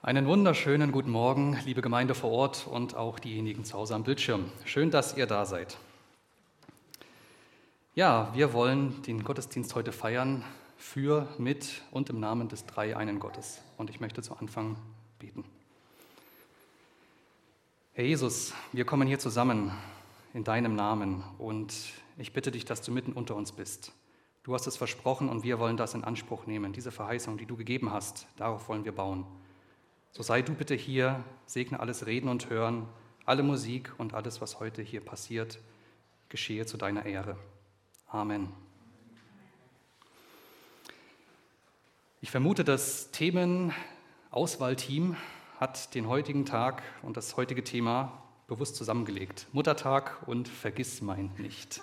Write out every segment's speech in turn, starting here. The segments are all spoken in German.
Einen wunderschönen guten Morgen, liebe Gemeinde vor Ort und auch diejenigen zu Hause am Bildschirm. Schön, dass ihr da seid. Ja, wir wollen den Gottesdienst heute feiern für, mit und im Namen des Dreieinen Gottes. Und ich möchte zu Anfang beten. Herr Jesus, wir kommen hier zusammen in deinem Namen und ich bitte dich, dass du mitten unter uns bist. Du hast es versprochen und wir wollen das in Anspruch nehmen. Diese Verheißung, die du gegeben hast, darauf wollen wir bauen. So sei du bitte hier, segne alles Reden und Hören, alle Musik und alles, was heute hier passiert, geschehe zu deiner Ehre. Amen. Ich vermute, das Themenauswahlteam hat den heutigen Tag und das heutige Thema bewusst zusammengelegt. Muttertag und Vergiss mein nicht.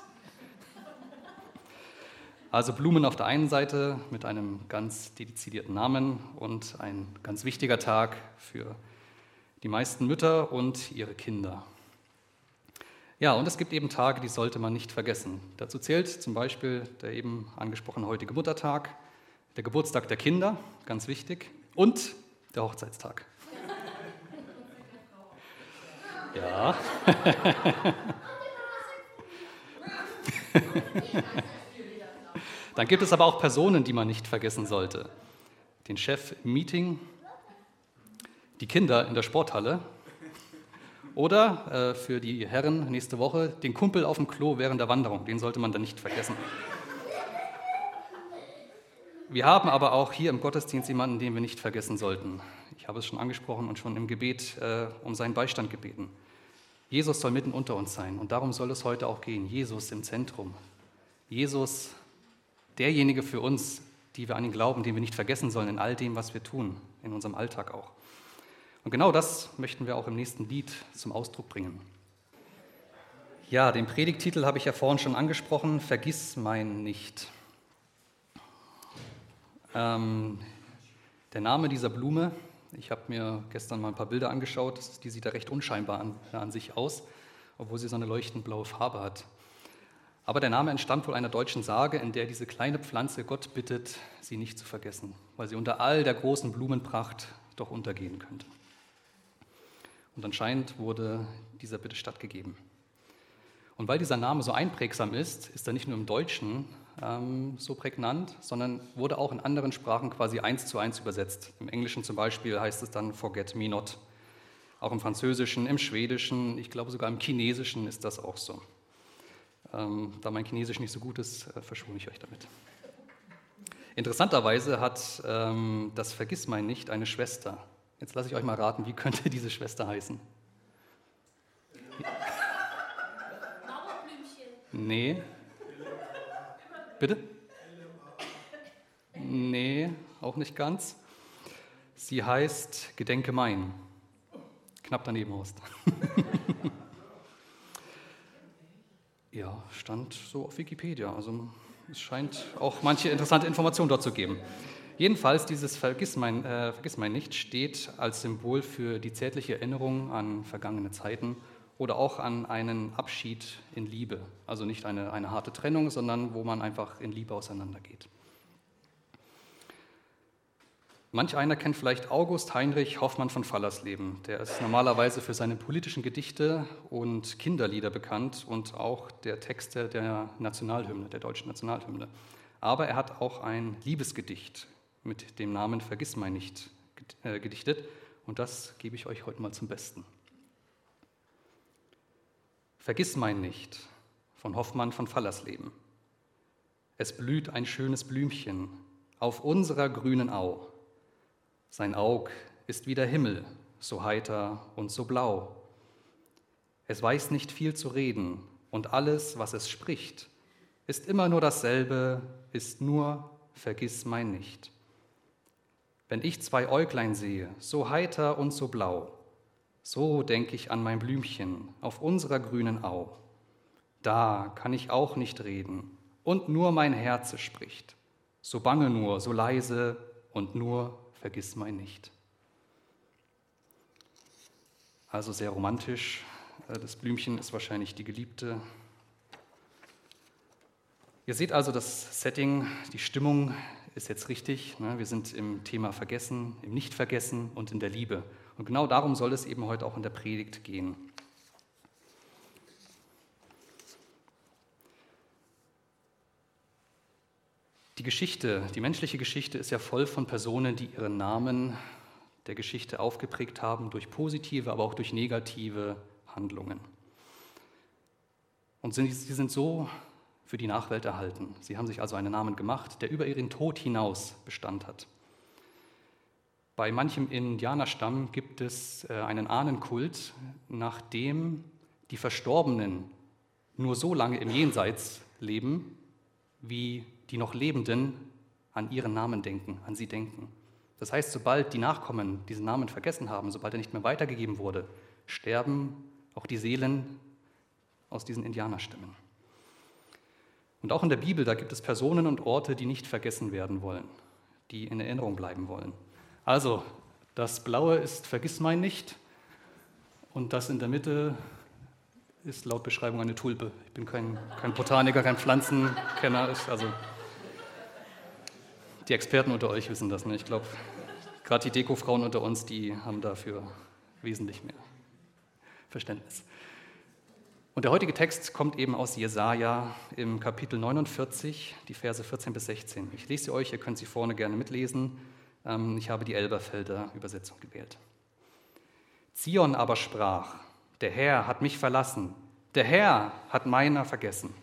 Also Blumen auf der einen Seite mit einem ganz dedizierten Namen und ein ganz wichtiger Tag für die meisten Mütter und ihre Kinder. Ja, und es gibt eben Tage, die sollte man nicht vergessen. Dazu zählt zum Beispiel der eben angesprochene heutige Muttertag, der Geburtstag der Kinder, ganz wichtig, und der Hochzeitstag. Ja. Dann gibt es aber auch Personen, die man nicht vergessen sollte. Den Chef im Meeting, die Kinder in der Sporthalle oder äh, für die Herren nächste Woche den Kumpel auf dem Klo während der Wanderung. Den sollte man dann nicht vergessen. Wir haben aber auch hier im Gottesdienst jemanden, den wir nicht vergessen sollten. Ich habe es schon angesprochen und schon im Gebet äh, um seinen Beistand gebeten. Jesus soll mitten unter uns sein und darum soll es heute auch gehen. Jesus im Zentrum. Jesus derjenige für uns, die wir an ihn glauben, den wir nicht vergessen sollen in all dem, was wir tun, in unserem Alltag auch. Und genau das möchten wir auch im nächsten Lied zum Ausdruck bringen. Ja, den Predigtitel habe ich ja vorhin schon angesprochen, Vergiss mein nicht. Ähm, der Name dieser Blume, ich habe mir gestern mal ein paar Bilder angeschaut, die sieht ja recht unscheinbar an, an sich aus, obwohl sie so eine leuchtend blaue Farbe hat. Aber der Name entstammt wohl einer deutschen Sage, in der diese kleine Pflanze Gott bittet, sie nicht zu vergessen, weil sie unter all der großen Blumenpracht doch untergehen könnte. Und anscheinend wurde dieser Bitte stattgegeben. Und weil dieser Name so einprägsam ist, ist er nicht nur im Deutschen ähm, so prägnant, sondern wurde auch in anderen Sprachen quasi eins zu eins übersetzt. Im Englischen zum Beispiel heißt es dann Forget me not. Auch im Französischen, im Schwedischen, ich glaube sogar im Chinesischen ist das auch so. Ähm, da mein Chinesisch nicht so gut ist, äh, verschone ich euch damit. Interessanterweise hat ähm, das Vergissmein nicht eine Schwester. Jetzt lasse ich euch mal raten, wie könnte diese Schwester heißen? Nee. Bitte? Nee, auch nicht ganz. Sie heißt Gedenke mein. Knapp daneben Horst. Ja, stand so auf Wikipedia. Also es scheint auch manche interessante Informationen dort zu geben. Jedenfalls, dieses Vergissmein, äh, Vergissmein nicht steht als Symbol für die zärtliche Erinnerung an vergangene Zeiten oder auch an einen Abschied in Liebe. Also nicht eine, eine harte Trennung, sondern wo man einfach in Liebe auseinandergeht. Manch einer kennt vielleicht August Heinrich Hoffmann von Fallersleben. Der ist normalerweise für seine politischen Gedichte und Kinderlieder bekannt und auch der Texte der Nationalhymne, der deutschen Nationalhymne. Aber er hat auch ein Liebesgedicht mit dem Namen Vergiss mein nicht äh, gedichtet und das gebe ich euch heute mal zum Besten. Vergiss mein nicht von Hoffmann von Fallersleben. Es blüht ein schönes Blümchen auf unserer grünen Au sein Aug ist wie der Himmel, so heiter und so blau. Es weiß nicht viel zu reden, und alles, was es spricht, ist immer nur dasselbe, ist nur vergiss mein nicht. Wenn ich zwei Äuglein sehe, so heiter und so blau, so denke ich an mein Blümchen auf unserer grünen Au. Da kann ich auch nicht reden, und nur mein Herze spricht, so bange nur, so leise und nur vergiss mein nicht. Also sehr romantisch. Äh, das Blümchen ist wahrscheinlich die Geliebte. Ihr seht also das Setting, die Stimmung ist jetzt richtig. Ne? Wir sind im Thema Vergessen, im Nichtvergessen und in der Liebe. Und genau darum soll es eben heute auch in der Predigt gehen. Die Geschichte, die menschliche Geschichte ist ja voll von Personen, die ihren Namen der Geschichte aufgeprägt haben durch positive, aber auch durch negative Handlungen. Und sie sind so für die Nachwelt erhalten. Sie haben sich also einen Namen gemacht, der über ihren Tod hinaus Bestand hat. Bei manchem Indianerstamm gibt es äh, einen Ahnenkult, nach dem die Verstorbenen nur so lange im Jenseits leben, wie die noch Lebenden an ihren Namen denken, an sie denken. Das heißt, sobald die Nachkommen diesen Namen vergessen haben, sobald er nicht mehr weitergegeben wurde, sterben auch die Seelen aus diesen Indianerstämmen. Und auch in der Bibel, da gibt es Personen und Orte, die nicht vergessen werden wollen, die in Erinnerung bleiben wollen. Also, das Blaue ist Vergissmein nicht und das in der Mitte ist laut Beschreibung eine Tulpe. Ich bin kein, kein Botaniker, kein Pflanzenkenner. Also, die Experten unter euch wissen das. Ne? Ich glaube, gerade die Dekofrauen unter uns, die haben dafür wesentlich mehr Verständnis. Und der heutige Text kommt eben aus Jesaja im Kapitel 49, die Verse 14 bis 16. Ich lese sie euch, ihr könnt sie vorne gerne mitlesen. Ähm, ich habe die Elberfelder Übersetzung gewählt. Zion aber sprach: Der Herr hat mich verlassen, der Herr hat meiner vergessen.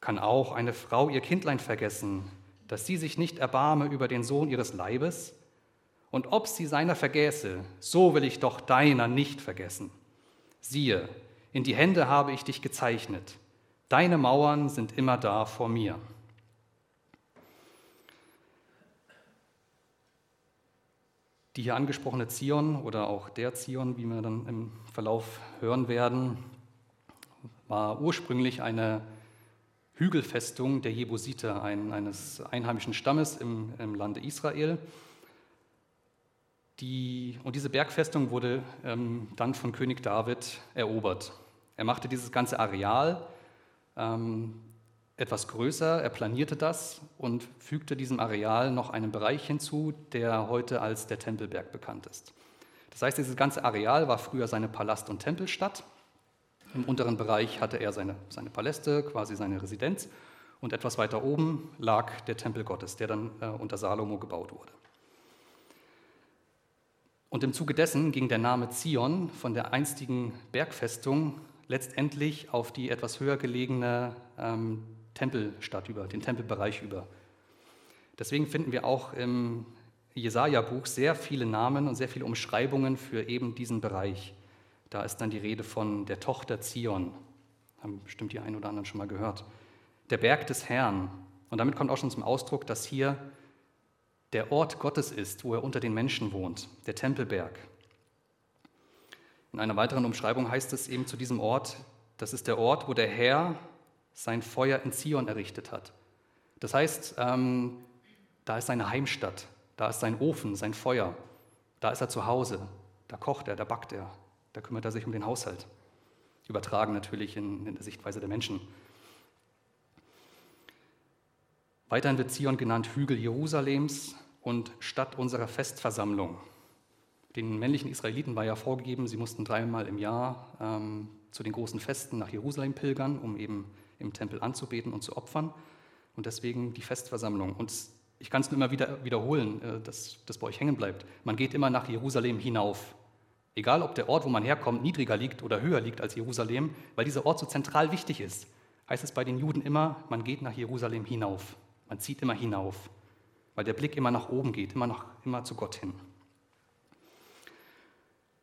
Kann auch eine Frau ihr Kindlein vergessen, dass sie sich nicht erbarme über den Sohn ihres Leibes? Und ob sie seiner vergäße, so will ich doch deiner nicht vergessen. Siehe, in die Hände habe ich dich gezeichnet. Deine Mauern sind immer da vor mir. Die hier angesprochene Zion oder auch der Zion, wie wir dann im Verlauf hören werden, war ursprünglich eine Hügelfestung der Jebusiter, ein, eines einheimischen Stammes im, im Lande Israel. Die, und diese Bergfestung wurde ähm, dann von König David erobert. Er machte dieses ganze Areal ähm, etwas größer, er planierte das und fügte diesem Areal noch einen Bereich hinzu, der heute als der Tempelberg bekannt ist. Das heißt, dieses ganze Areal war früher seine Palast- und Tempelstadt im unteren Bereich hatte er seine, seine Paläste, quasi seine Residenz. Und etwas weiter oben lag der Tempel Gottes, der dann äh, unter Salomo gebaut wurde. Und im Zuge dessen ging der Name Zion von der einstigen Bergfestung letztendlich auf die etwas höher gelegene ähm, Tempelstadt über, den Tempelbereich über. Deswegen finden wir auch im Jesaja-Buch sehr viele Namen und sehr viele Umschreibungen für eben diesen Bereich. Da ist dann die Rede von der Tochter Zion. Haben bestimmt die einen oder anderen schon mal gehört. Der Berg des Herrn. Und damit kommt auch schon zum Ausdruck, dass hier der Ort Gottes ist, wo er unter den Menschen wohnt, der Tempelberg. In einer weiteren Umschreibung heißt es eben zu diesem Ort, das ist der Ort, wo der Herr sein Feuer in Zion errichtet hat. Das heißt, ähm, da ist seine Heimstatt, da ist sein Ofen, sein Feuer, da ist er zu Hause, da kocht er, da backt er, da kümmert er sich um den Haushalt. Übertragen natürlich in, in der Sichtweise der Menschen. Weiterhin wird Zion genannt Hügel Jerusalems und Stadt unserer Festversammlung. Den männlichen Israeliten war ja vorgegeben, sie mussten dreimal im Jahr ähm, zu den großen Festen nach Jerusalem pilgern, um eben im Tempel anzubeten und zu opfern. Und deswegen die Festversammlung. Und ich kann es nur immer wieder wiederholen, äh, dass das bei euch hängen bleibt. Man geht immer nach Jerusalem hinauf. Egal, ob der Ort, wo man herkommt, niedriger liegt oder höher liegt als Jerusalem, weil dieser Ort so zentral wichtig ist, heißt es bei den Juden immer, man geht nach Jerusalem hinauf. Man zieht immer hinauf, weil der Blick immer nach oben geht, immer, nach, immer zu Gott hin.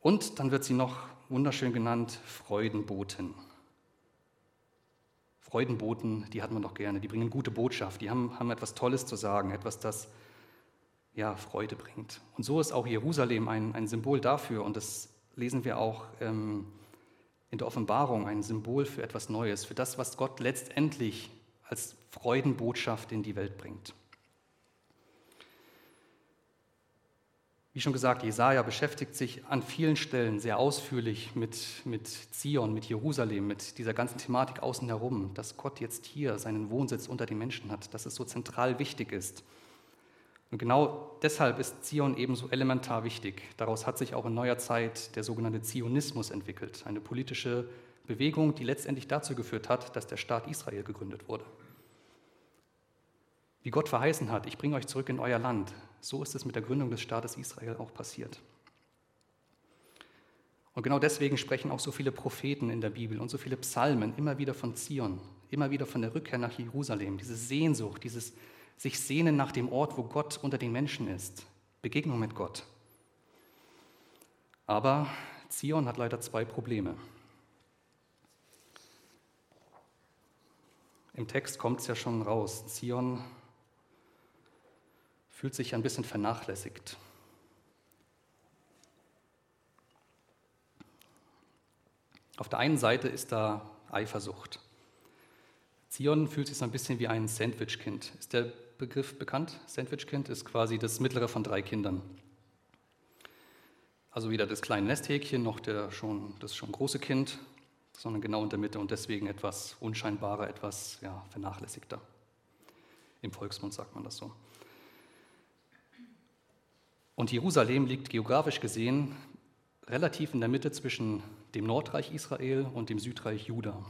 Und dann wird sie noch wunderschön genannt Freudenboten. Freudenboten, die hat man doch gerne, die bringen gute Botschaft, die haben, haben etwas Tolles zu sagen, etwas, das ja, Freude bringt. Und so ist auch Jerusalem ein, ein Symbol dafür, und das lesen wir auch ähm, in der Offenbarung, ein Symbol für etwas Neues, für das, was Gott letztendlich als Freudenbotschaft in die Welt bringt. Wie schon gesagt, Jesaja beschäftigt sich an vielen Stellen sehr ausführlich mit, mit Zion, mit Jerusalem, mit dieser ganzen Thematik außen herum, dass Gott jetzt hier seinen Wohnsitz unter den Menschen hat, dass es so zentral wichtig ist. Und genau deshalb ist Zion ebenso elementar wichtig. Daraus hat sich auch in neuer Zeit der sogenannte Zionismus entwickelt, eine politische Bewegung, die letztendlich dazu geführt hat, dass der Staat Israel gegründet wurde. Wie Gott verheißen hat, ich bringe euch zurück in euer Land, so ist es mit der Gründung des Staates Israel auch passiert. Und genau deswegen sprechen auch so viele Propheten in der Bibel und so viele Psalmen immer wieder von Zion, immer wieder von der Rückkehr nach Jerusalem, diese Sehnsucht, dieses sich sehnen nach dem Ort, wo Gott unter den Menschen ist, Begegnung mit Gott. Aber Zion hat leider zwei Probleme. Im Text kommt es ja schon raus. Zion fühlt sich ein bisschen vernachlässigt. Auf der einen Seite ist da Eifersucht. Zion fühlt sich so ein bisschen wie ein Sandwichkind. Ist der Begriff bekannt? Sandwichkind ist quasi das mittlere von drei Kindern. Also weder das kleine Nesthäkchen noch der schon, das schon große Kind, sondern genau in der Mitte und deswegen etwas unscheinbarer, etwas ja, vernachlässigter. Im Volksmund sagt man das so. Und Jerusalem liegt geografisch gesehen relativ in der Mitte zwischen dem Nordreich Israel und dem Südreich Juda.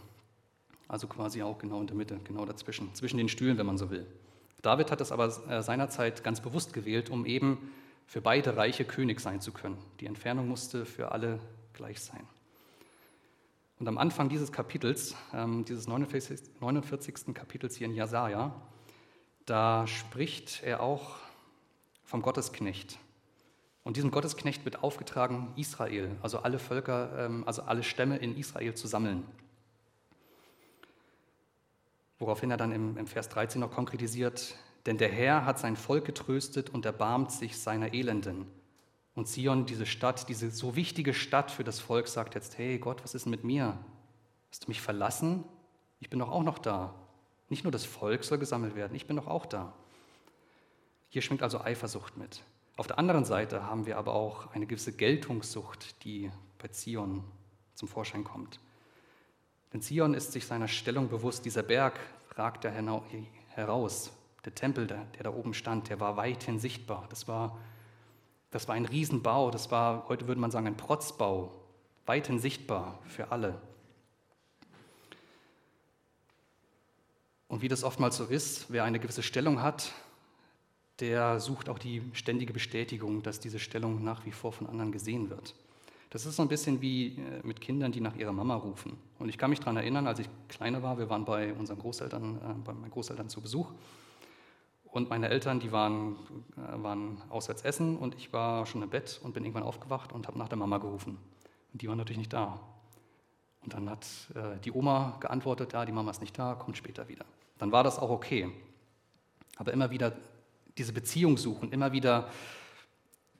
Also quasi auch genau in der Mitte, genau dazwischen, zwischen den Stühlen, wenn man so will. David hat es aber äh, seinerzeit ganz bewusst gewählt, um eben für beide Reiche König sein zu können. Die Entfernung musste für alle gleich sein. Und am Anfang dieses Kapitels, ähm, dieses 49. 49. Kapitels hier in Jesaja, da spricht er auch vom Gottesknecht, und diesem Gottesknecht wird aufgetragen, Israel, also alle Völker, ähm, also alle Stämme in Israel zu sammeln. Woraufhin er dann im, Vers 13 noch konkretisiert, denn der Herr hat sein Volk getröstet und erbarmt sich seiner Elenden. Und Zion, diese Stadt, diese so wichtige Stadt für das Volk, sagt jetzt, hey Gott, was ist denn mit mir? Hast du mich verlassen? Ich bin doch auch noch da. Nicht nur das Volk soll gesammelt werden, ich bin doch auch da. Hier schwingt also Eifersucht mit. Auf der anderen Seite haben wir aber auch eine gewisse Geltungssucht, die bei Zion zum Vorschein kommt. Denn Zion ist sich seiner Stellung bewusst, dieser Berg ragt da heraus. Der Tempel, der, der da oben stand, der war weithin sichtbar. Das war, das war ein Riesenbau, das war, heute würde man sagen, ein Protzbau, weithin sichtbar für alle. Und wie das oftmals so ist, wer eine gewisse Stellung hat, der sucht auch die ständige Bestätigung, dass diese Stellung nach wie vor von anderen gesehen wird. Das ist so ein bisschen wie äh, mit Kindern, die nach ihrer Mama rufen. Und ich kann mich daran erinnern, als ich kleiner war, wir waren bei unseren Großeltern, äh, bei meinen Großeltern zu Besuch. Und meine Eltern, die waren, äh, waren auswärts essen und ich war schon im Bett und bin irgendwann aufgewacht und habe nach der Mama gerufen. Und die war natürlich nicht da. Und dann hat äh, die Oma geantwortet, ja, die Mama ist nicht da, kommt später wieder. Dann war das auch okay. Aber immer wieder diese Beziehung suchen, immer wieder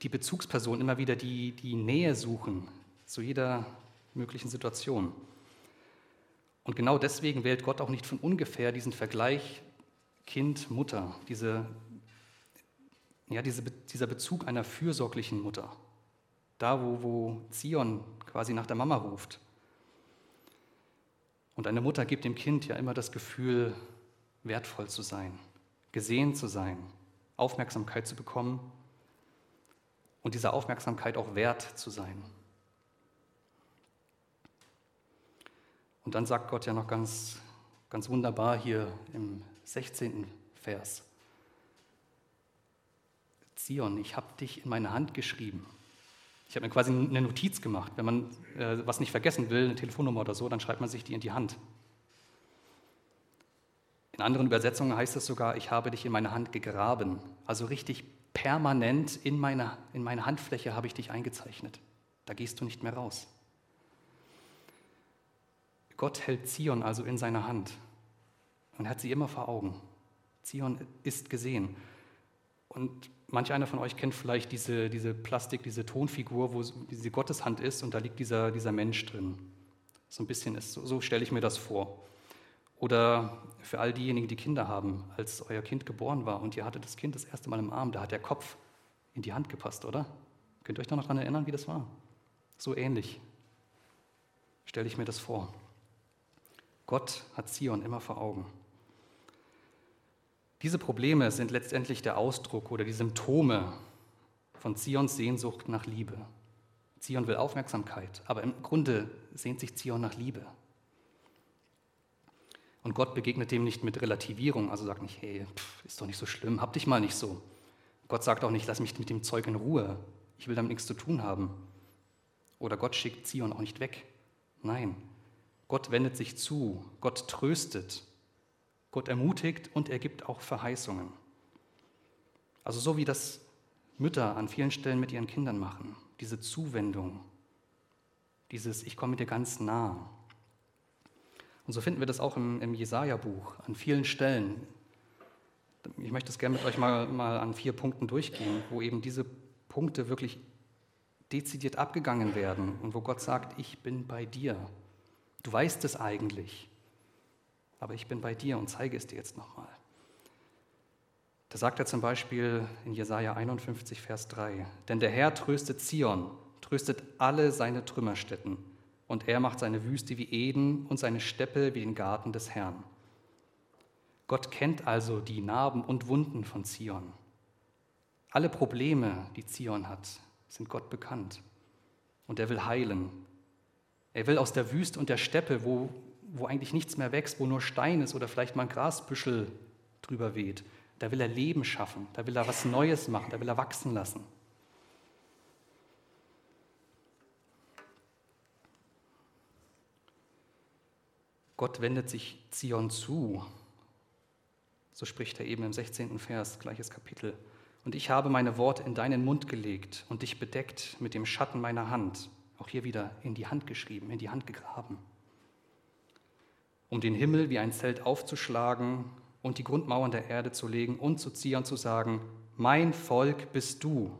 die Bezugsperson, immer wieder die, die Nähe suchen zu jeder möglichen Situation. Und genau deswegen wählt Gott auch nicht von ungefähr diesen Vergleich Kind-Mutter, diese, ja, diese, dieser Bezug einer fürsorglichen Mutter. Da, wo, wo Zion quasi nach der Mama ruft. Und eine Mutter gibt dem Kind ja immer das Gefühl, wertvoll zu sein, gesehen zu sein, Aufmerksamkeit zu bekommen und dieser Aufmerksamkeit auch wert zu sein. Und dann sagt Gott ja noch ganz, ganz wunderbar hier im 16. Vers, Zion, ich habe dich in meine Hand geschrieben. Ich habe mir quasi eine Notiz gemacht. Wenn man äh, was nicht vergessen will, eine Telefonnummer oder so, dann schreibt man sich die in die Hand. In anderen Übersetzungen heißt es sogar, ich habe dich in meine Hand gegraben. Also richtig permanent in meine, in meine Handfläche habe ich dich eingezeichnet. Da gehst du nicht mehr raus. Gott hält Zion also in seiner Hand und hat sie immer vor Augen. Zion ist gesehen. Und manch einer von euch kennt vielleicht diese, diese Plastik, diese Tonfigur, wo diese Gotteshand ist und da liegt dieser, dieser Mensch drin. So ein bisschen ist, so, so stelle ich mir das vor. Oder für all diejenigen, die Kinder haben, als euer Kind geboren war und ihr hattet das Kind das erste Mal im Arm, da hat der Kopf in die Hand gepasst, oder? Könnt ihr euch noch daran erinnern, wie das war? So ähnlich stelle ich mir das vor. Gott hat Zion immer vor Augen. Diese Probleme sind letztendlich der Ausdruck oder die Symptome von Zions Sehnsucht nach Liebe. Zion will Aufmerksamkeit, aber im Grunde sehnt sich Zion nach Liebe. Und Gott begegnet dem nicht mit Relativierung, also sagt nicht, hey, pff, ist doch nicht so schlimm, hab dich mal nicht so. Gott sagt auch nicht, lass mich mit dem Zeug in Ruhe, ich will damit nichts zu tun haben. Oder Gott schickt Zion auch nicht weg. Nein, Gott wendet sich zu, Gott tröstet, Gott ermutigt und er gibt auch Verheißungen. Also so wie das Mütter an vielen Stellen mit ihren Kindern machen, diese Zuwendung, dieses Ich komme dir ganz nah. Und so finden wir das auch im, im Jesaja-Buch an vielen Stellen. Ich möchte es gerne mit euch mal, mal an vier Punkten durchgehen, wo eben diese Punkte wirklich dezidiert abgegangen werden und wo Gott sagt, ich bin bei dir. Du weißt es eigentlich, aber ich bin bei dir und zeige es dir jetzt nochmal. Da sagt er zum Beispiel in Jesaja 51, Vers 3: Denn der Herr tröstet Zion, tröstet alle seine Trümmerstätten, und er macht seine Wüste wie Eden und seine Steppe wie den Garten des Herrn. Gott kennt also die Narben und Wunden von Zion. Alle Probleme, die Zion hat, sind Gott bekannt. Und er will heilen. Er will aus der Wüste und der Steppe, wo, wo eigentlich nichts mehr wächst, wo nur Stein ist oder vielleicht mal ein Grasbüschel drüber weht, da will er Leben schaffen, da will er was Neues machen, da will er wachsen lassen. Gott wendet sich Zion zu. So spricht er eben im 16. Vers, gleiches Kapitel. Und ich habe meine Worte in deinen Mund gelegt und dich bedeckt mit dem Schatten meiner Hand. Auch hier wieder in die Hand geschrieben, in die Hand gegraben. Um den Himmel wie ein Zelt aufzuschlagen und die Grundmauern der Erde zu legen und zu und zu sagen, mein Volk bist du.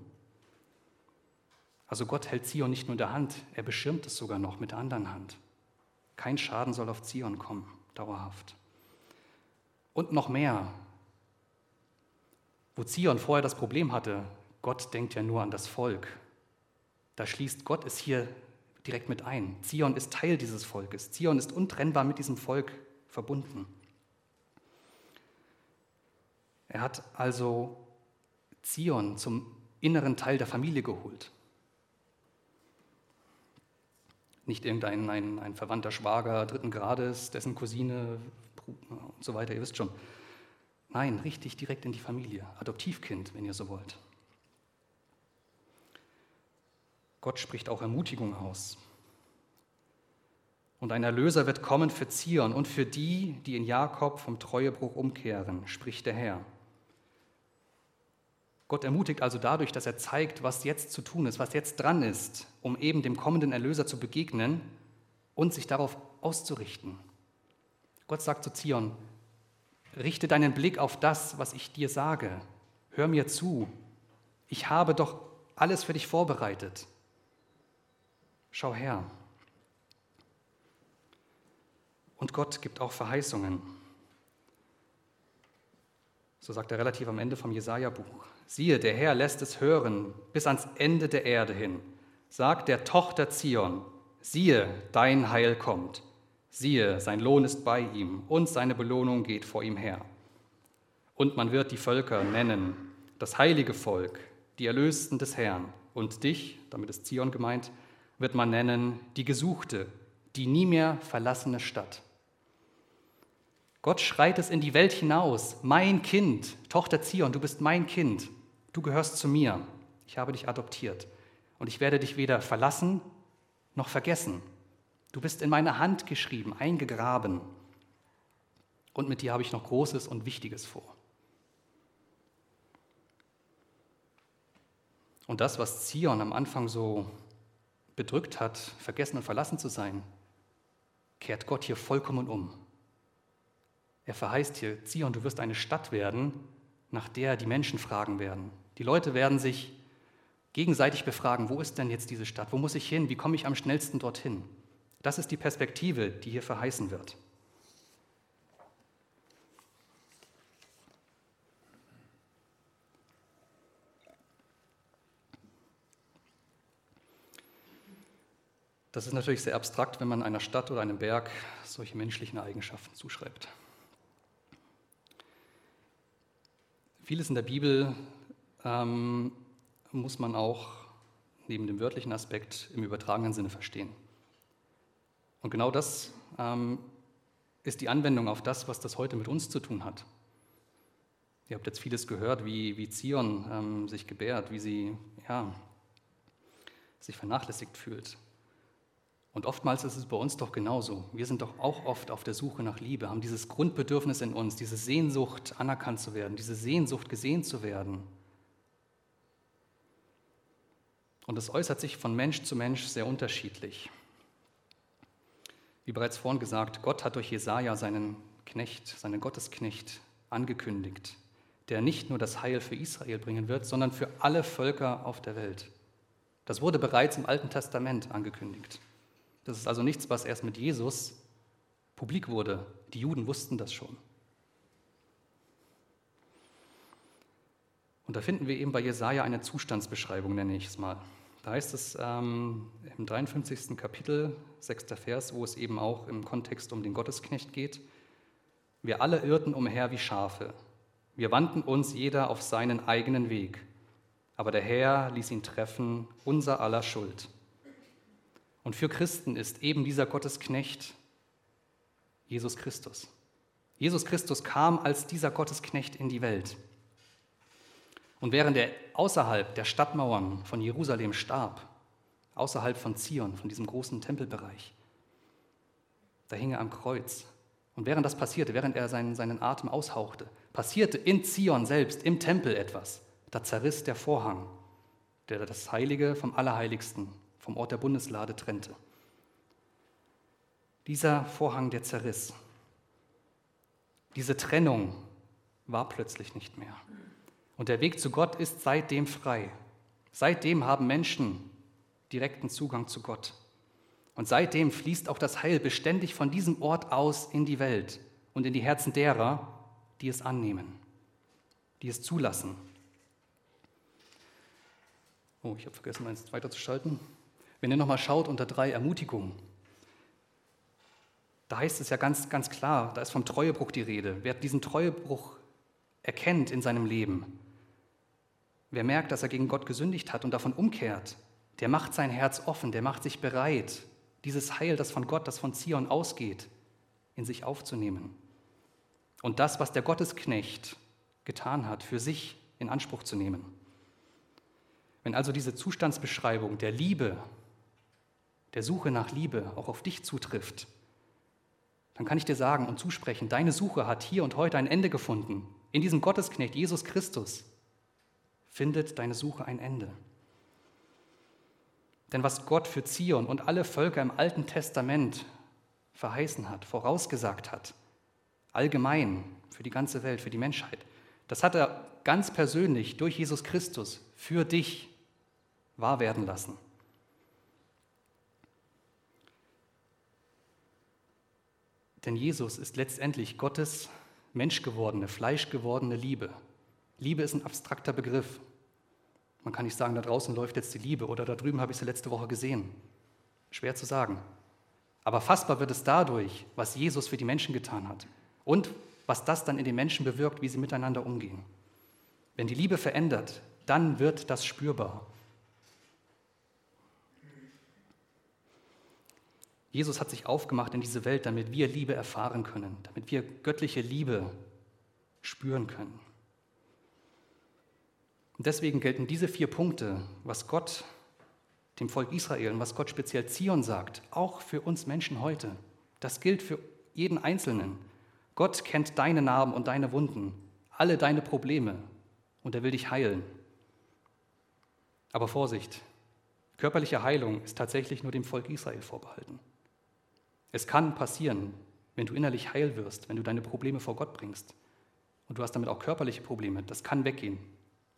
Also Gott hält Zion nicht nur in der Hand, er beschirmt es sogar noch mit der anderen Hand. Kein Schaden soll auf Zion kommen, dauerhaft. Und noch mehr, wo Zion vorher das Problem hatte, Gott denkt ja nur an das Volk. Da schließt Gott es hier direkt mit ein. Zion ist Teil dieses Volkes. Zion ist untrennbar mit diesem Volk verbunden. Er hat also Zion zum inneren Teil der Familie geholt. Nicht irgendein ein, ein verwandter Schwager dritten Grades, dessen Cousine und so weiter, ihr wisst schon. Nein, richtig direkt in die Familie. Adoptivkind, wenn ihr so wollt. Gott spricht auch Ermutigung aus. Und ein Erlöser wird kommen für Zion und für die, die in Jakob vom Treuebruch umkehren, spricht der Herr. Gott ermutigt also dadurch, dass er zeigt, was jetzt zu tun ist, was jetzt dran ist, um eben dem kommenden Erlöser zu begegnen und sich darauf auszurichten. Gott sagt zu Zion, richte deinen Blick auf das, was ich dir sage. Hör mir zu. Ich habe doch alles für dich vorbereitet. Schau her. Und Gott gibt auch Verheißungen. So sagt er relativ am Ende vom Jesaja-Buch. Siehe, der Herr lässt es hören bis ans Ende der Erde hin. Sagt der Tochter Zion, siehe, dein Heil kommt. Siehe, sein Lohn ist bei ihm und seine Belohnung geht vor ihm her. Und man wird die Völker nennen, das heilige Volk, die Erlösten des Herrn. Und dich, damit ist Zion gemeint, wird man nennen, die Gesuchte, die nie mehr verlassene Stadt. Gott schreit es in die Welt hinaus, mein Kind, Tochter Zion, du bist mein Kind, du gehörst zu mir, ich habe dich adoptiert und ich werde dich weder verlassen noch vergessen. Du bist in meine Hand geschrieben, eingegraben. Und mit dir habe ich noch Großes und Wichtiges vor. Und das, was Zion am Anfang so bedrückt hat, vergessen und verlassen zu sein, kehrt Gott hier vollkommen um. Er verheißt hier, Zion, du wirst eine Stadt werden, nach der die Menschen fragen werden. Die Leute werden sich gegenseitig befragen, wo ist denn jetzt diese Stadt? Wo muss ich hin? Wie komme ich am schnellsten dorthin? Das ist die Perspektive, die hier verheißen wird. Das ist natürlich sehr abstrakt, wenn man einer Stadt oder einem Berg solche menschlichen Eigenschaften zuschreibt. Vieles in der Bibel ähm, muss man auch neben dem wörtlichen Aspekt im übertragenen Sinne verstehen. Und genau das ähm, ist die Anwendung auf das, was das heute mit uns zu tun hat. Ihr habt jetzt vieles gehört, wie, wie Zion ähm, sich gebärt, wie sie ja, sich vernachlässigt fühlt. Und oftmals ist es bei uns doch genauso. Wir sind doch auch oft auf der Suche nach Liebe, haben dieses Grundbedürfnis in uns, diese Sehnsucht anerkannt zu werden, diese Sehnsucht gesehen zu werden. Und es äußert sich von Mensch zu Mensch sehr unterschiedlich. Wie bereits vorhin gesagt, Gott hat durch Jesaja seinen Knecht, seinen Gottesknecht angekündigt der nicht nur das Heil für Israel bringen wird, sondern für alle Völker auf der Welt. Das wurde bereits im Alten Testament angekündigt. Das ist also nichts, was erst mit Jesus publik wurde. Die Juden wussten das schon. Und da finden wir eben bei Jesaja eine Zustandsbeschreibung, nenne ich es mal. Da heißt es ähm, im 53. Kapitel, 6. Vers, wo es eben auch im Kontext um den Gottesknecht geht: Wir alle irrten umher wie Schafe. Wir wandten uns jeder auf seinen eigenen Weg, aber der Herr ließ ihn treffen, unser aller Schuld. Und für Christen ist eben dieser Gottesknecht Jesus Christus. Jesus Christus kam als dieser Gottesknecht in die Welt. Und während er außerhalb der Stadtmauern von Jerusalem starb, außerhalb von Zion, von diesem großen Tempelbereich, da hing er am Kreuz. Und während das passierte, während er seinen, seinen Atem aushauchte, passierte in Zion selbst, im Tempel etwas. Da zerriss der Vorhang, der das Heilige vom Allerheiligsten, vom Ort der Bundeslade trennte. Dieser Vorhang, der zerriss. Diese Trennung war plötzlich nicht mehr. Und der Weg zu Gott ist seitdem frei. Seitdem haben Menschen direkten Zugang zu Gott. Und seitdem fließt auch das Heil beständig von diesem Ort aus in die Welt und in die Herzen derer, die es annehmen, die es zulassen. Oh, ich habe vergessen, eins weiterzuschalten. Wenn ihr nochmal schaut unter drei Ermutigungen, da heißt es ja ganz, ganz klar, da ist vom Treuebruch die Rede. Wer diesen Treuebruch erkennt in seinem Leben, wer merkt, dass er gegen Gott gesündigt hat und davon umkehrt, der macht sein Herz offen, der macht sich bereit, dieses Heil, das von Gott, das von Zion ausgeht, in sich aufzunehmen und das, was der Gottesknecht getan hat, für sich in Anspruch zu nehmen. Wenn also diese Zustandsbeschreibung der Liebe, der Suche nach Liebe auch auf dich zutrifft, dann kann ich dir sagen und zusprechen, deine Suche hat hier und heute ein Ende gefunden. In diesem Gottesknecht Jesus Christus findet deine Suche ein Ende. Denn was Gott für Zion und alle Völker im Alten Testament verheißen hat, vorausgesagt hat, allgemein, für die ganze Welt, für die Menschheit. Das hat er ganz persönlich durch Jesus Christus für dich wahr werden lassen. Denn Jesus ist letztendlich Gottes menschgewordene, fleischgewordene Liebe. Liebe ist ein abstrakter Begriff. Man kann nicht sagen, da draußen läuft jetzt die Liebe oder da drüben habe ich sie letzte Woche gesehen. Schwer zu sagen. Aber fassbar wird es dadurch, was Jesus für die Menschen getan hat und was das dann in den Menschen bewirkt, wie sie miteinander umgehen. Wenn die Liebe verändert, dann wird das spürbar. Jesus hat sich aufgemacht in diese Welt, damit wir Liebe erfahren können, damit wir göttliche Liebe spüren können. Und deswegen gelten diese vier Punkte, was Gott dem Volk Israel und was Gott speziell Zion sagt, auch für uns Menschen heute. Das gilt für jeden Einzelnen. Gott kennt deine Narben und deine Wunden, alle deine Probleme und er will dich heilen. Aber Vorsicht, körperliche Heilung ist tatsächlich nur dem Volk Israel vorbehalten. Es kann passieren, wenn du innerlich heil wirst, wenn du deine Probleme vor Gott bringst und du hast damit auch körperliche Probleme, das kann weggehen.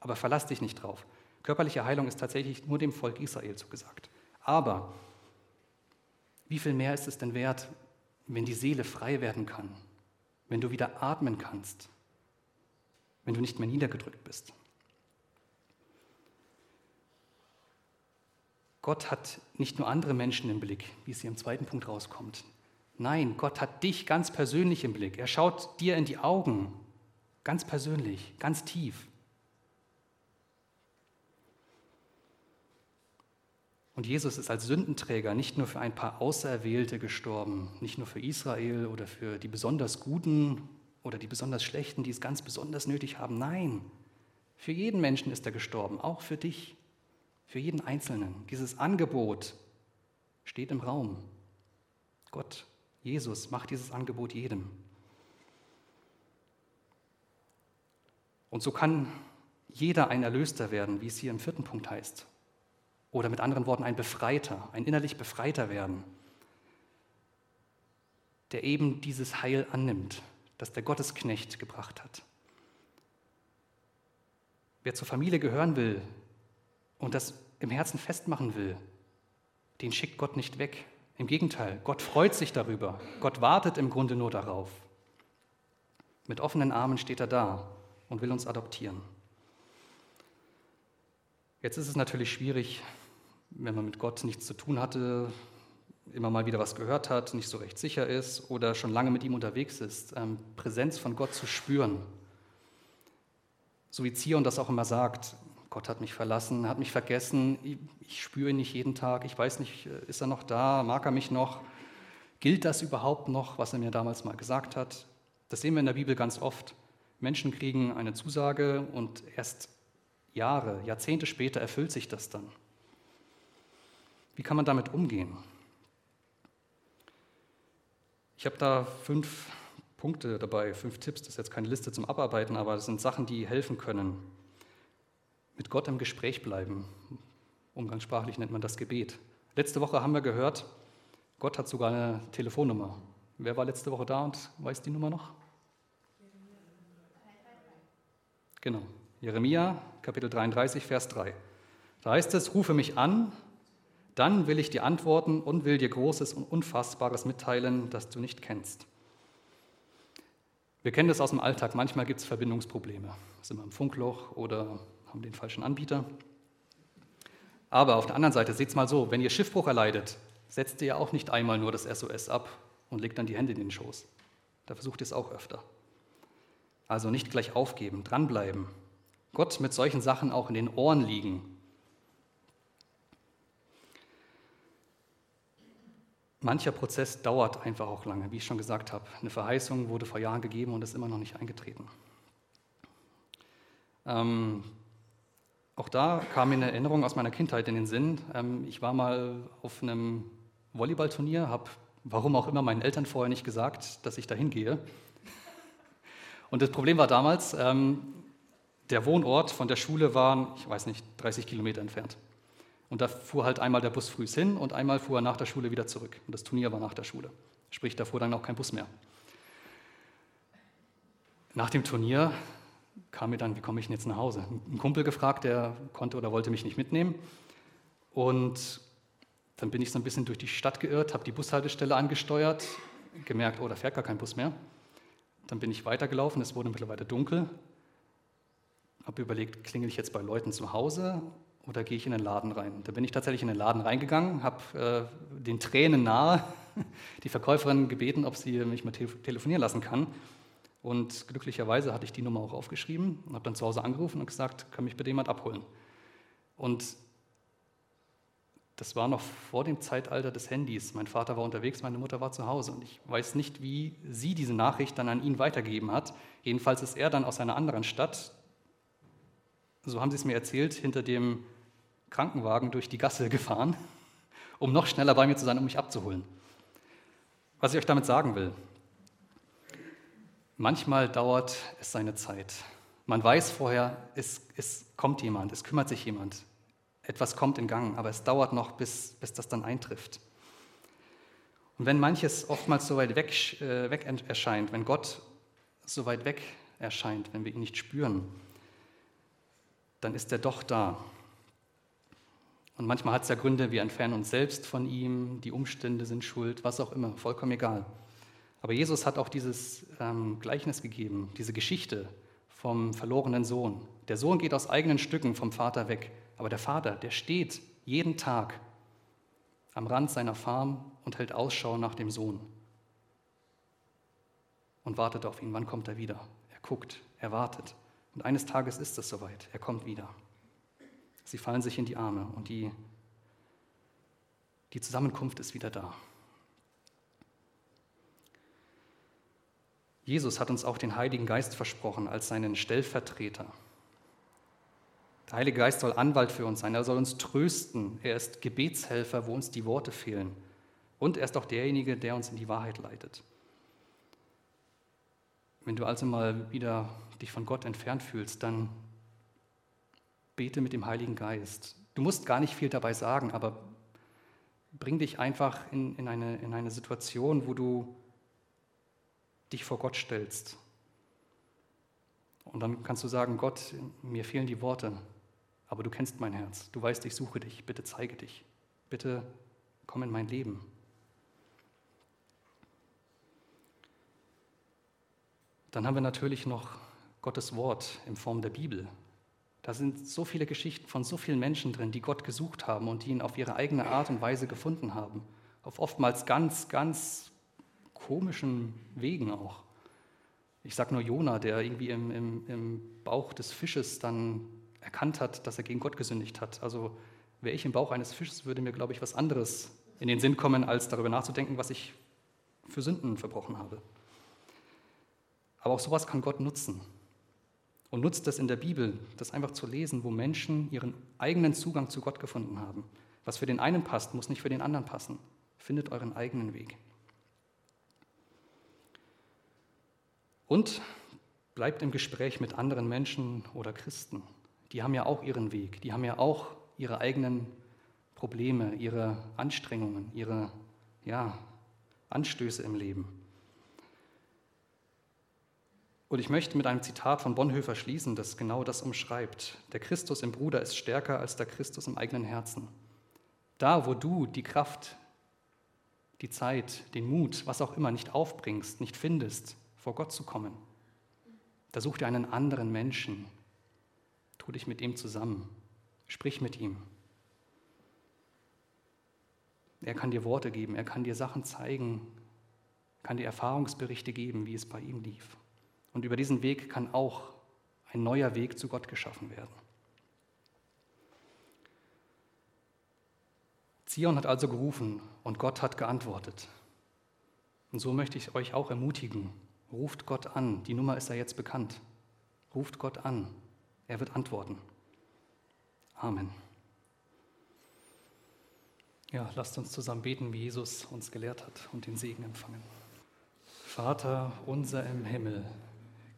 Aber verlass dich nicht drauf. Körperliche Heilung ist tatsächlich nur dem Volk Israel zugesagt. Aber wie viel mehr ist es denn wert, wenn die Seele frei werden kann, wenn du wieder atmen kannst, wenn du nicht mehr niedergedrückt bist. Gott hat nicht nur andere Menschen im Blick, wie es hier im zweiten Punkt rauskommt. Nein, Gott hat dich ganz persönlich im Blick. Er schaut dir in die Augen, ganz persönlich, ganz tief. Und Jesus ist als Sündenträger nicht nur für ein paar Auserwählte gestorben, nicht nur für Israel oder für die besonders Guten oder die besonders Schlechten, die es ganz besonders nötig haben. Nein, für jeden Menschen ist er gestorben, auch für dich, für jeden Einzelnen. Dieses Angebot steht im Raum. Gott, Jesus, macht dieses Angebot jedem. Und so kann jeder ein Erlöster werden, wie es hier im vierten Punkt heißt. Oder mit anderen Worten ein Befreiter, ein innerlich Befreiter werden, der eben dieses Heil annimmt, das der Gottesknecht gebracht hat. Wer zur Familie gehören will und das im Herzen festmachen will, den schickt Gott nicht weg. Im Gegenteil, Gott freut sich darüber. Gott wartet im Grunde nur darauf. Mit offenen Armen steht er da und will uns adoptieren. Jetzt ist es natürlich schwierig, wenn man mit Gott nichts zu tun hatte, immer mal wieder was gehört hat, nicht so recht sicher ist oder schon lange mit ihm unterwegs ist, ähm, Präsenz von Gott zu spüren. So wie Zion das auch immer sagt, Gott hat mich verlassen, hat mich vergessen, ich, ich spüre ihn nicht jeden Tag, ich weiß nicht, äh, ist er noch da, mag er mich noch, gilt das überhaupt noch, was er mir damals mal gesagt hat? Das sehen wir in der Bibel ganz oft. Menschen kriegen eine Zusage und erst Jahre, Jahrzehnte später erfüllt sich das dann. Wie kann man damit umgehen? Ich habe da fünf Punkte dabei, fünf Tipps. Das ist jetzt keine Liste zum Abarbeiten, aber das sind Sachen, die helfen können. Mit Gott im Gespräch bleiben. Umgangssprachlich nennt man das Gebet. Letzte Woche haben wir gehört, Gott hat sogar eine Telefonnummer. Wer war letzte Woche da und weiß die Nummer noch? Genau. Jeremia, Kapitel 33, Vers 3. Da heißt es, rufe mich an, dann will ich dir antworten und will dir Großes und Unfassbares mitteilen, das du nicht kennst. Wir kennen das aus dem Alltag. Manchmal gibt es Verbindungsprobleme. Sind wir im Funkloch oder haben den falschen Anbieter. Aber auf der anderen Seite, seht es mal so, wenn ihr Schiffbruch erleidet, setzt ihr ja auch nicht einmal nur das SOS ab und legt dann die Hände in den Schoß. Da versucht ihr es auch öfter. Also nicht gleich aufgeben, dranbleiben. Gott mit solchen Sachen auch in den Ohren liegen Mancher Prozess dauert einfach auch lange, wie ich schon gesagt habe. Eine Verheißung wurde vor Jahren gegeben und ist immer noch nicht eingetreten. Ähm, auch da kam mir eine Erinnerung aus meiner Kindheit in den Sinn. Ähm, ich war mal auf einem Volleyballturnier, habe, warum auch immer, meinen Eltern vorher nicht gesagt, dass ich da hingehe. Und das Problem war damals, ähm, der Wohnort von der Schule war, ich weiß nicht, 30 Kilometer entfernt. Und da fuhr halt einmal der Bus früh hin und einmal fuhr er nach der Schule wieder zurück. Und das Turnier war nach der Schule. Sprich, da fuhr dann auch kein Bus mehr. Nach dem Turnier kam mir dann, wie komme ich denn jetzt nach Hause? Ein Kumpel gefragt, der konnte oder wollte mich nicht mitnehmen. Und dann bin ich so ein bisschen durch die Stadt geirrt, habe die Bushaltestelle angesteuert, gemerkt, oh, da fährt gar kein Bus mehr. Dann bin ich weitergelaufen, es wurde mittlerweile dunkel. Habe überlegt, klingel ich jetzt bei Leuten zu Hause oder gehe ich in den Laden rein? Da bin ich tatsächlich in den Laden reingegangen, habe äh, den Tränen nahe die Verkäuferin gebeten, ob sie mich mal te telefonieren lassen kann. Und glücklicherweise hatte ich die Nummer auch aufgeschrieben und habe dann zu Hause angerufen und gesagt, kann mich bitte jemand abholen? Und das war noch vor dem Zeitalter des Handys. Mein Vater war unterwegs, meine Mutter war zu Hause. Und ich weiß nicht, wie sie diese Nachricht dann an ihn weitergegeben hat. Jedenfalls ist er dann aus einer anderen Stadt, so haben sie es mir erzählt, hinter dem Krankenwagen durch die Gasse gefahren, um noch schneller bei mir zu sein, um mich abzuholen. Was ich euch damit sagen will, manchmal dauert es seine Zeit. Man weiß vorher, es, es kommt jemand, es kümmert sich jemand, etwas kommt in Gang, aber es dauert noch, bis, bis das dann eintrifft. Und wenn manches oftmals so weit weg, äh, weg erscheint, wenn Gott so weit weg erscheint, wenn wir ihn nicht spüren, dann ist er doch da. Und manchmal hat es ja Gründe, wir entfernen uns selbst von ihm, die Umstände sind schuld, was auch immer, vollkommen egal. Aber Jesus hat auch dieses ähm, Gleichnis gegeben, diese Geschichte vom verlorenen Sohn. Der Sohn geht aus eigenen Stücken vom Vater weg, aber der Vater, der steht jeden Tag am Rand seiner Farm und hält Ausschau nach dem Sohn und wartet auf ihn. Wann kommt er wieder? Er guckt, er wartet. Und eines Tages ist es soweit. Er kommt wieder. Sie fallen sich in die Arme und die, die Zusammenkunft ist wieder da. Jesus hat uns auch den Heiligen Geist versprochen als seinen Stellvertreter. Der Heilige Geist soll Anwalt für uns sein, er soll uns trösten, er ist Gebetshelfer, wo uns die Worte fehlen. Und er ist auch derjenige, der uns in die Wahrheit leitet. Wenn du also mal wieder dich von Gott entfernt fühlst, dann bete mit dem Heiligen Geist. Du musst gar nicht viel dabei sagen, aber bring dich einfach in, in, eine, in eine Situation, wo du dich vor Gott stellst. Und dann kannst du sagen, Gott, mir fehlen die Worte, aber du kennst mein Herz. Du weißt, ich suche dich. Bitte zeige dich. Bitte komm in mein Leben. Dann haben wir natürlich noch Gottes Wort in Form der Bibel. Da sind so viele Geschichten von so vielen Menschen drin, die Gott gesucht haben und die ihn auf ihre eigene Art und Weise gefunden haben. Auf oftmals ganz, ganz komischen Wegen auch. Ich sage nur Jona, der irgendwie im, im, im Bauch des Fisches dann erkannt hat, dass er gegen Gott gesündigt hat. Also wäre ich im Bauch eines Fisches, würde mir, glaube ich, was anderes in den Sinn kommen, als darüber nachzudenken, was ich für Sünden verbrochen habe. Aber auch sowas kann Gott nutzen. Und nutzt das in der Bibel, das einfach zu lesen, wo Menschen ihren eigenen Zugang zu Gott gefunden haben. Was für den einen passt, muss nicht für den anderen passen. Findet euren eigenen Weg. Und bleibt im Gespräch mit anderen Menschen oder Christen. Die haben ja auch ihren Weg, die haben ja auch ihre eigenen Probleme, ihre Anstrengungen, ihre ja, Anstöße im Leben. Und ich möchte mit einem Zitat von Bonhoeffer schließen, das genau das umschreibt. Der Christus im Bruder ist stärker als der Christus im eigenen Herzen. Da, wo du die Kraft, die Zeit, den Mut, was auch immer nicht aufbringst, nicht findest, vor Gott zu kommen. Da such dir einen anderen Menschen. Tu dich mit ihm zusammen. Sprich mit ihm. Er kann dir Worte geben, er kann dir Sachen zeigen, kann dir Erfahrungsberichte geben, wie es bei ihm lief. Und über diesen Weg kann auch ein neuer Weg zu Gott geschaffen werden. Zion hat also gerufen und Gott hat geantwortet. Und so möchte ich euch auch ermutigen, Ruft Gott an. Die Nummer ist ja jetzt bekannt. Ruft Gott an. Er wird antworten. Amen. Ja, lasst uns zusammen beten, wie Jesus uns gelehrt hat und den Segen empfangen. Vater unser im Himmel,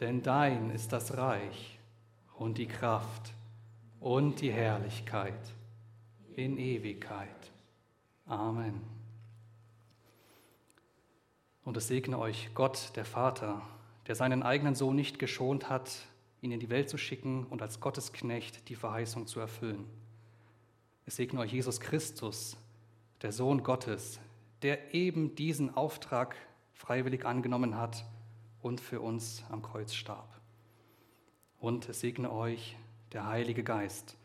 Denn dein ist das Reich und die Kraft und die Herrlichkeit in Ewigkeit. Amen. Und es segne euch Gott, der Vater, der seinen eigenen Sohn nicht geschont hat, ihn in die Welt zu schicken und als Gottesknecht die Verheißung zu erfüllen. Es segne euch Jesus Christus, der Sohn Gottes, der eben diesen Auftrag freiwillig angenommen hat und für uns am Kreuz starb. Und es segne euch der Heilige Geist,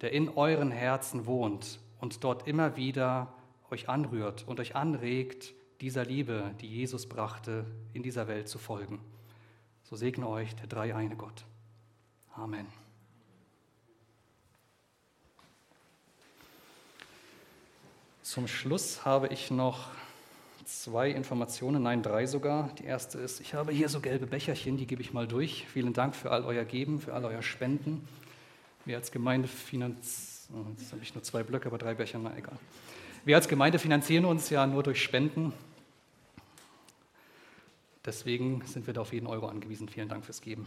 der in euren Herzen wohnt und dort immer wieder euch anrührt und euch anregt, dieser Liebe, die Jesus brachte, in dieser Welt zu folgen. So segne euch der dreieine Gott. Amen. Zum Schluss habe ich noch zwei Informationen, nein, drei sogar. Die erste ist, ich habe hier so gelbe Becherchen, die gebe ich mal durch. Vielen Dank für all euer Geben, für all euer Spenden. Wir als Gemeinde finanzieren, oh, jetzt habe ich nur zwei Blöcke, aber drei Becher, na egal. Wir als Gemeinde finanzieren uns ja nur durch Spenden. Deswegen sind wir da auf jeden Euro angewiesen. Vielen Dank fürs Geben.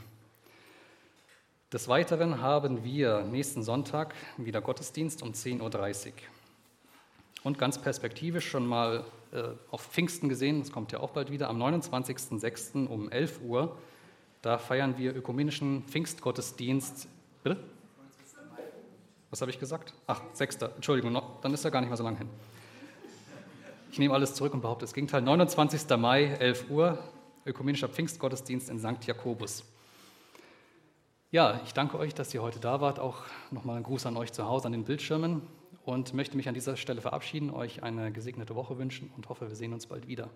Des Weiteren haben wir nächsten Sonntag wieder Gottesdienst um 10.30 Uhr. Und ganz perspektivisch schon mal auf Pfingsten gesehen, das kommt ja auch bald wieder, am 29.06. um 11 Uhr, da feiern wir ökumenischen Pfingstgottesdienst. Bitte? Was habe ich gesagt? Ach, 6. Entschuldigung, dann ist er gar nicht mehr so lang hin. Ich nehme alles zurück und behaupte das Gegenteil. 29. Mai, 11 Uhr, ökumenischer Pfingstgottesdienst in St. Jakobus. Ja, ich danke euch, dass ihr heute da wart. Auch nochmal ein Gruß an euch zu Hause an den Bildschirmen und möchte mich an dieser Stelle verabschieden, euch eine gesegnete Woche wünschen und hoffe, wir sehen uns bald wieder.